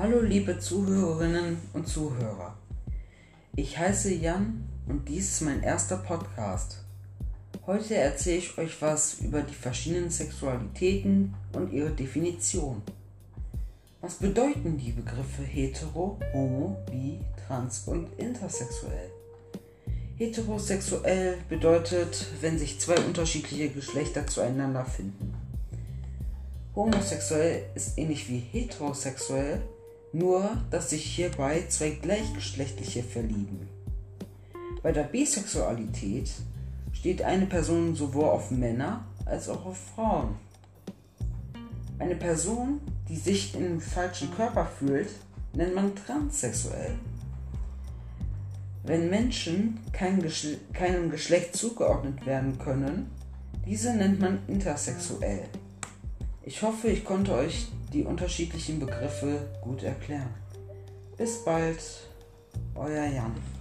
Hallo liebe Zuhörerinnen und Zuhörer. Ich heiße Jan und dies ist mein erster Podcast. Heute erzähle ich euch was über die verschiedenen Sexualitäten und ihre Definition. Was bedeuten die Begriffe hetero, homo, bi, trans und intersexuell? Heterosexuell bedeutet, wenn sich zwei unterschiedliche Geschlechter zueinander finden. Homosexuell ist ähnlich wie heterosexuell, nur dass sich hierbei zwei gleichgeschlechtliche verlieben. Bei der Bisexualität steht eine Person sowohl auf Männer als auch auf Frauen. Eine Person, die sich im falschen Körper fühlt, nennt man transsexuell. Wenn Menschen kein Geschle keinem Geschlecht zugeordnet werden können, diese nennt man intersexuell. Ich hoffe, ich konnte euch die unterschiedlichen Begriffe gut erklären. Bis bald, euer Jan.